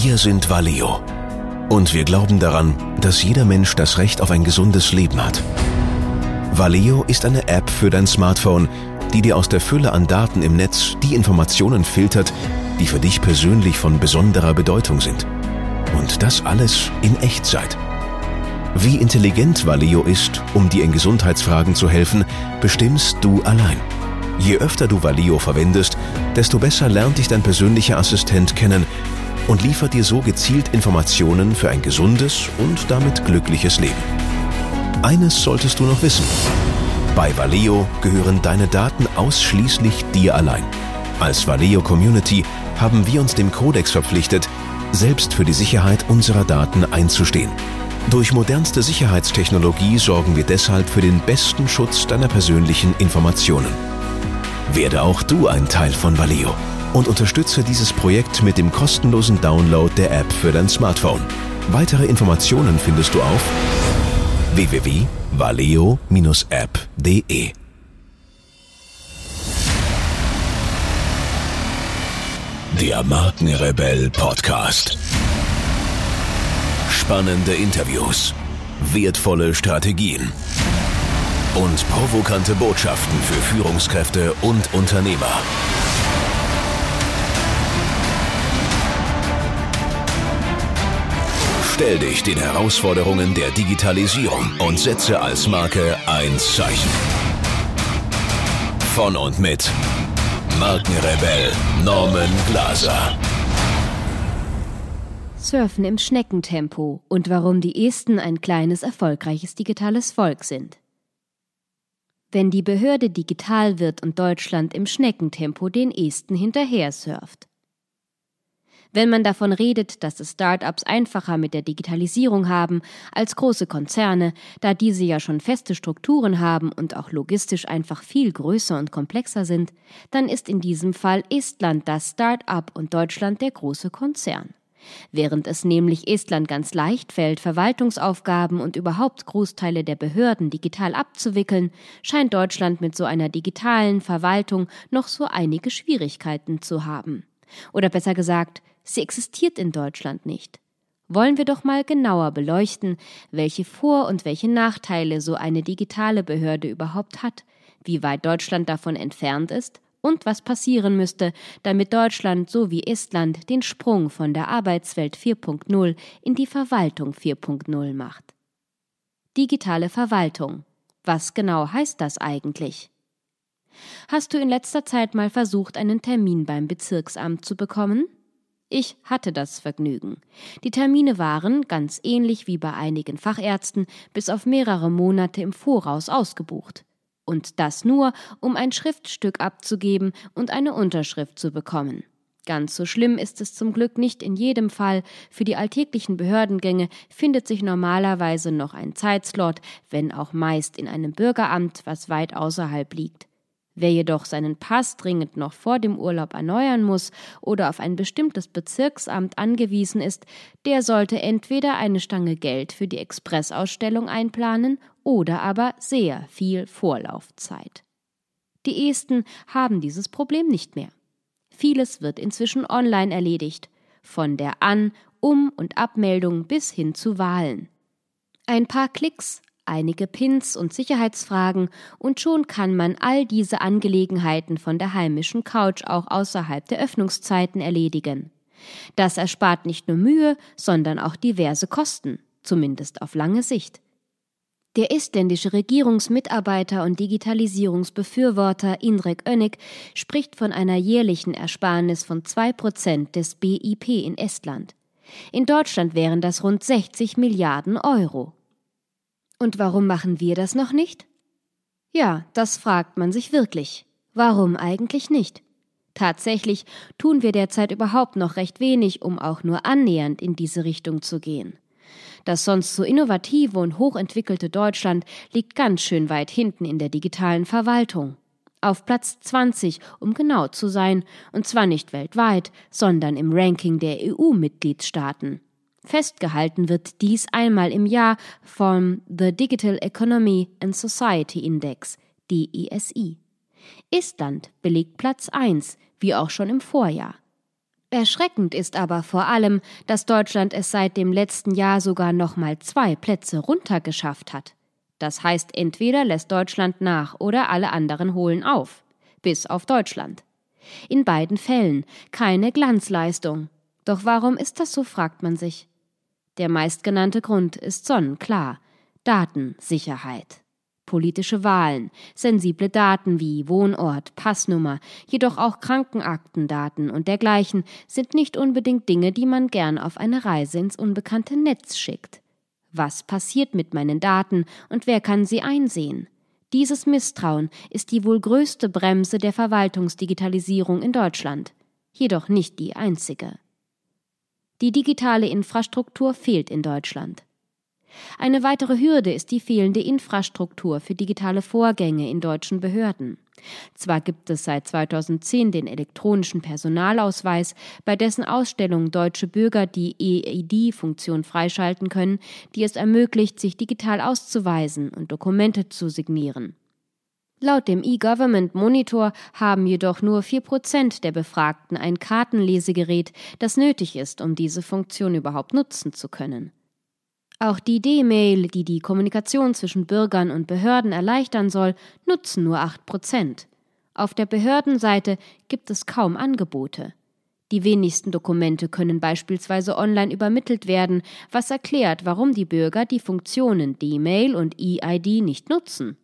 Wir sind Valeo. Und wir glauben daran, dass jeder Mensch das Recht auf ein gesundes Leben hat. Valeo ist eine App für dein Smartphone, die dir aus der Fülle an Daten im Netz die Informationen filtert, die für dich persönlich von besonderer Bedeutung sind. Und das alles in Echtzeit. Wie intelligent Valeo ist, um dir in Gesundheitsfragen zu helfen, bestimmst du allein. Je öfter du Valeo verwendest, desto besser lernt dich dein persönlicher Assistent kennen und liefert dir so gezielt Informationen für ein gesundes und damit glückliches Leben. Eines solltest du noch wissen. Bei Valeo gehören deine Daten ausschließlich dir allein. Als Valeo Community haben wir uns dem Kodex verpflichtet, selbst für die Sicherheit unserer Daten einzustehen. Durch modernste Sicherheitstechnologie sorgen wir deshalb für den besten Schutz deiner persönlichen Informationen. Werde auch du ein Teil von Valeo und unterstütze dieses Projekt mit dem kostenlosen Download der App für dein Smartphone. Weitere Informationen findest du auf www.valeo-app.de. Der Markenrebell Podcast. Spannende Interviews, wertvolle Strategien und provokante Botschaften für Führungskräfte und Unternehmer. Stell dich den Herausforderungen der Digitalisierung und setze als Marke ein Zeichen. Von und mit Markenrebell Norman Glaser. Surfen im Schneckentempo und warum die Esten ein kleines, erfolgreiches digitales Volk sind. Wenn die Behörde digital wird und Deutschland im Schneckentempo den Esten hinterher surft. Wenn man davon redet, dass es Start-ups einfacher mit der Digitalisierung haben als große Konzerne, da diese ja schon feste Strukturen haben und auch logistisch einfach viel größer und komplexer sind, dann ist in diesem Fall Estland das Start-up und Deutschland der große Konzern. Während es nämlich Estland ganz leicht fällt, Verwaltungsaufgaben und überhaupt Großteile der Behörden digital abzuwickeln, scheint Deutschland mit so einer digitalen Verwaltung noch so einige Schwierigkeiten zu haben. Oder besser gesagt, Sie existiert in Deutschland nicht. Wollen wir doch mal genauer beleuchten, welche Vor- und welche Nachteile so eine digitale Behörde überhaupt hat, wie weit Deutschland davon entfernt ist und was passieren müsste, damit Deutschland so wie Estland den Sprung von der Arbeitswelt 4.0 in die Verwaltung 4.0 macht. Digitale Verwaltung. Was genau heißt das eigentlich? Hast du in letzter Zeit mal versucht, einen Termin beim Bezirksamt zu bekommen? Ich hatte das Vergnügen. Die Termine waren, ganz ähnlich wie bei einigen Fachärzten, bis auf mehrere Monate im Voraus ausgebucht. Und das nur, um ein Schriftstück abzugeben und eine Unterschrift zu bekommen. Ganz so schlimm ist es zum Glück nicht in jedem Fall. Für die alltäglichen Behördengänge findet sich normalerweise noch ein Zeitslot, wenn auch meist in einem Bürgeramt, was weit außerhalb liegt. Wer jedoch seinen Pass dringend noch vor dem Urlaub erneuern muss oder auf ein bestimmtes Bezirksamt angewiesen ist, der sollte entweder eine Stange Geld für die Expressausstellung einplanen oder aber sehr viel Vorlaufzeit. Die Esten haben dieses Problem nicht mehr. Vieles wird inzwischen online erledigt, von der An-, Um- und Abmeldung bis hin zu Wahlen. Ein paar Klicks, einige Pins und Sicherheitsfragen und schon kann man all diese Angelegenheiten von der heimischen Couch auch außerhalb der Öffnungszeiten erledigen. Das erspart nicht nur Mühe, sondern auch diverse Kosten, zumindest auf lange Sicht. Der estländische Regierungsmitarbeiter und Digitalisierungsbefürworter Indrek Önnig spricht von einer jährlichen Ersparnis von zwei Prozent des BIP in Estland. In Deutschland wären das rund 60 Milliarden Euro. Und warum machen wir das noch nicht? Ja, das fragt man sich wirklich. Warum eigentlich nicht? Tatsächlich tun wir derzeit überhaupt noch recht wenig, um auch nur annähernd in diese Richtung zu gehen. Das sonst so innovative und hochentwickelte Deutschland liegt ganz schön weit hinten in der digitalen Verwaltung. Auf Platz 20, um genau zu sein, und zwar nicht weltweit, sondern im Ranking der EU-Mitgliedstaaten. Festgehalten wird dies einmal im Jahr vom The Digital Economy and Society Index, DESI. Estland belegt Platz 1, wie auch schon im Vorjahr. Erschreckend ist aber vor allem, dass Deutschland es seit dem letzten Jahr sogar noch mal zwei Plätze runtergeschafft hat. Das heißt, entweder lässt Deutschland nach oder alle anderen holen auf. Bis auf Deutschland. In beiden Fällen keine Glanzleistung. Doch warum ist das so, fragt man sich. Der meistgenannte Grund ist sonnenklar. Datensicherheit. Politische Wahlen, sensible Daten wie Wohnort, Passnummer, jedoch auch Krankenaktendaten und dergleichen sind nicht unbedingt Dinge, die man gern auf eine Reise ins unbekannte Netz schickt. Was passiert mit meinen Daten und wer kann sie einsehen? Dieses Misstrauen ist die wohl größte Bremse der Verwaltungsdigitalisierung in Deutschland, jedoch nicht die einzige. Die digitale Infrastruktur fehlt in Deutschland. Eine weitere Hürde ist die fehlende Infrastruktur für digitale Vorgänge in deutschen Behörden. Zwar gibt es seit 2010 den elektronischen Personalausweis, bei dessen Ausstellung deutsche Bürger die EID-Funktion freischalten können, die es ermöglicht, sich digital auszuweisen und Dokumente zu signieren. Laut dem E-Government Monitor haben jedoch nur vier Prozent der Befragten ein Kartenlesegerät, das nötig ist, um diese Funktion überhaupt nutzen zu können. Auch die D-Mail, die die Kommunikation zwischen Bürgern und Behörden erleichtern soll, nutzen nur 8 Prozent. Auf der Behördenseite gibt es kaum Angebote. Die wenigsten Dokumente können beispielsweise online übermittelt werden, was erklärt, warum die Bürger die Funktionen D-Mail und EID nicht nutzen.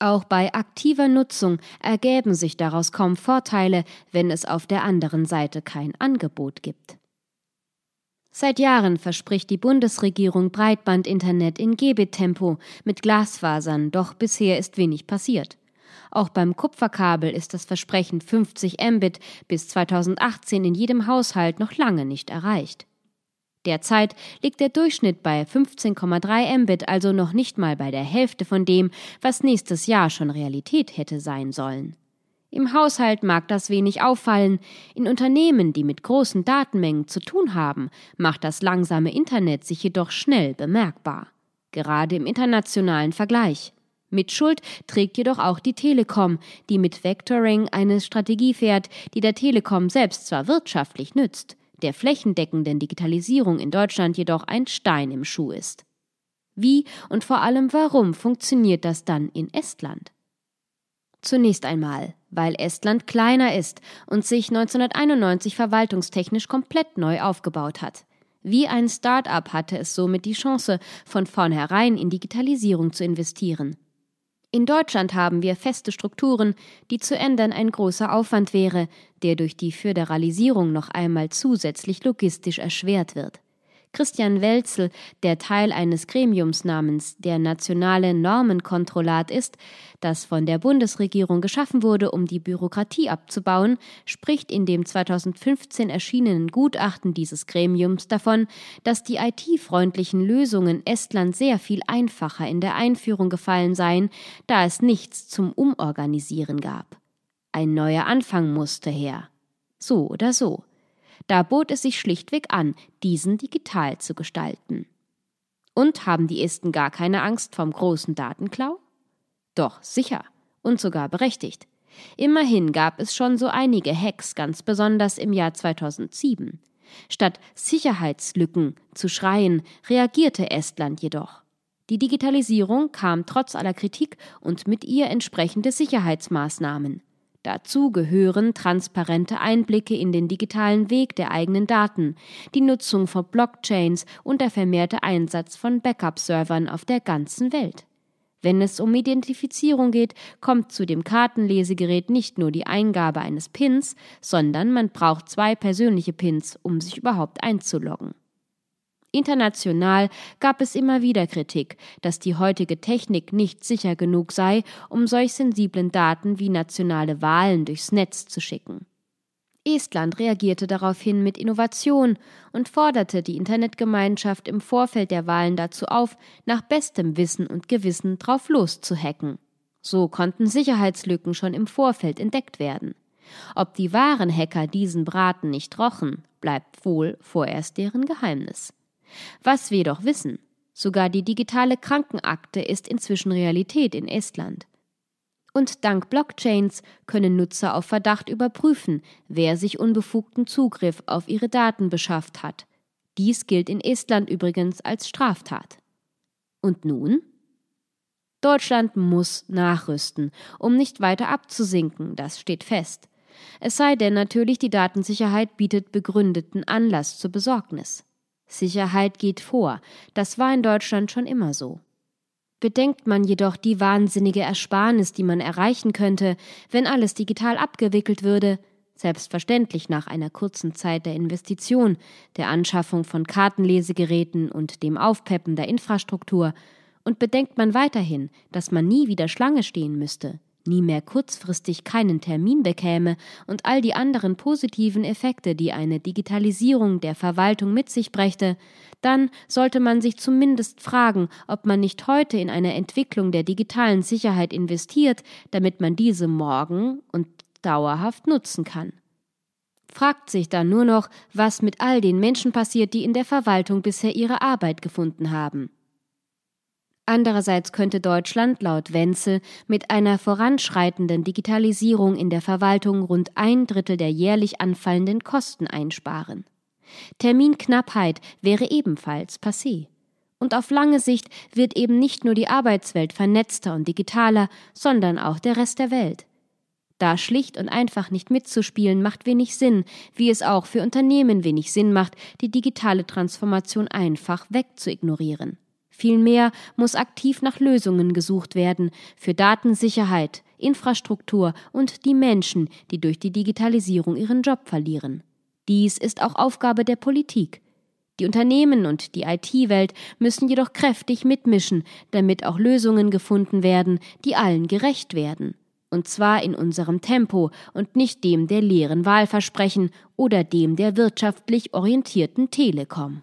Auch bei aktiver Nutzung ergäben sich daraus kaum Vorteile, wenn es auf der anderen Seite kein Angebot gibt. Seit Jahren verspricht die Bundesregierung Breitbandinternet in Gebit-Tempo mit Glasfasern, doch bisher ist wenig passiert. Auch beim Kupferkabel ist das Versprechen 50 Mbit bis 2018 in jedem Haushalt noch lange nicht erreicht. Derzeit liegt der Durchschnitt bei 15,3 Mbit, also noch nicht mal bei der Hälfte von dem, was nächstes Jahr schon Realität hätte sein sollen. Im Haushalt mag das wenig auffallen, in Unternehmen, die mit großen Datenmengen zu tun haben, macht das langsame Internet sich jedoch schnell bemerkbar, gerade im internationalen Vergleich. Mit Schuld trägt jedoch auch die Telekom, die mit Vectoring eine Strategie fährt, die der Telekom selbst zwar wirtschaftlich nützt, der flächendeckenden Digitalisierung in Deutschland jedoch ein Stein im Schuh ist. Wie und vor allem warum funktioniert das dann in Estland? Zunächst einmal, weil Estland kleiner ist und sich 1991 verwaltungstechnisch komplett neu aufgebaut hat. Wie ein Start-up hatte es somit die Chance, von vornherein in Digitalisierung zu investieren. In Deutschland haben wir feste Strukturen, die zu ändern ein großer Aufwand wäre, der durch die Föderalisierung noch einmal zusätzlich logistisch erschwert wird. Christian Welzel, der Teil eines Gremiums namens der Nationale Normenkontrollat ist, das von der Bundesregierung geschaffen wurde, um die Bürokratie abzubauen, spricht in dem 2015 erschienenen Gutachten dieses Gremiums davon, dass die IT-freundlichen Lösungen Estland sehr viel einfacher in der Einführung gefallen seien, da es nichts zum Umorganisieren gab. Ein neuer Anfang musste her. So oder so. Da bot es sich schlichtweg an, diesen digital zu gestalten. Und haben die Esten gar keine Angst vom großen Datenklau? Doch, sicher und sogar berechtigt. Immerhin gab es schon so einige Hacks, ganz besonders im Jahr 2007. Statt Sicherheitslücken zu schreien, reagierte Estland jedoch. Die Digitalisierung kam trotz aller Kritik und mit ihr entsprechende Sicherheitsmaßnahmen. Dazu gehören transparente Einblicke in den digitalen Weg der eigenen Daten, die Nutzung von Blockchains und der vermehrte Einsatz von Backup-Servern auf der ganzen Welt. Wenn es um Identifizierung geht, kommt zu dem Kartenlesegerät nicht nur die Eingabe eines Pins, sondern man braucht zwei persönliche Pins, um sich überhaupt einzuloggen. International gab es immer wieder Kritik, dass die heutige Technik nicht sicher genug sei, um solch sensiblen Daten wie nationale Wahlen durchs Netz zu schicken. Estland reagierte daraufhin mit Innovation und forderte die Internetgemeinschaft im Vorfeld der Wahlen dazu auf, nach bestem Wissen und Gewissen drauf loszuhacken. So konnten Sicherheitslücken schon im Vorfeld entdeckt werden. Ob die wahren Hacker diesen Braten nicht rochen, bleibt wohl vorerst deren Geheimnis. Was wir jedoch wissen, sogar die digitale Krankenakte ist inzwischen Realität in Estland. Und dank Blockchains können Nutzer auf Verdacht überprüfen, wer sich unbefugten Zugriff auf ihre Daten beschafft hat. Dies gilt in Estland übrigens als Straftat. Und nun? Deutschland muss nachrüsten, um nicht weiter abzusinken, das steht fest. Es sei denn natürlich, die Datensicherheit bietet begründeten Anlass zur Besorgnis. Sicherheit geht vor, das war in Deutschland schon immer so. Bedenkt man jedoch die wahnsinnige Ersparnis, die man erreichen könnte, wenn alles digital abgewickelt würde, selbstverständlich nach einer kurzen Zeit der Investition, der Anschaffung von Kartenlesegeräten und dem Aufpeppen der Infrastruktur, und bedenkt man weiterhin, dass man nie wieder Schlange stehen müsste, nie mehr kurzfristig keinen Termin bekäme und all die anderen positiven Effekte, die eine Digitalisierung der Verwaltung mit sich brächte, dann sollte man sich zumindest fragen, ob man nicht heute in eine Entwicklung der digitalen Sicherheit investiert, damit man diese morgen und dauerhaft nutzen kann. Fragt sich dann nur noch, was mit all den Menschen passiert, die in der Verwaltung bisher ihre Arbeit gefunden haben. Andererseits könnte Deutschland laut Wenzel mit einer voranschreitenden Digitalisierung in der Verwaltung rund ein Drittel der jährlich anfallenden Kosten einsparen. Terminknappheit wäre ebenfalls passé. Und auf lange Sicht wird eben nicht nur die Arbeitswelt vernetzter und digitaler, sondern auch der Rest der Welt. Da schlicht und einfach nicht mitzuspielen macht wenig Sinn, wie es auch für Unternehmen wenig Sinn macht, die digitale Transformation einfach wegzuignorieren. Vielmehr muss aktiv nach Lösungen gesucht werden für Datensicherheit, Infrastruktur und die Menschen, die durch die Digitalisierung ihren Job verlieren. Dies ist auch Aufgabe der Politik. Die Unternehmen und die IT-Welt müssen jedoch kräftig mitmischen, damit auch Lösungen gefunden werden, die allen gerecht werden. Und zwar in unserem Tempo und nicht dem der leeren Wahlversprechen oder dem der wirtschaftlich orientierten Telekom.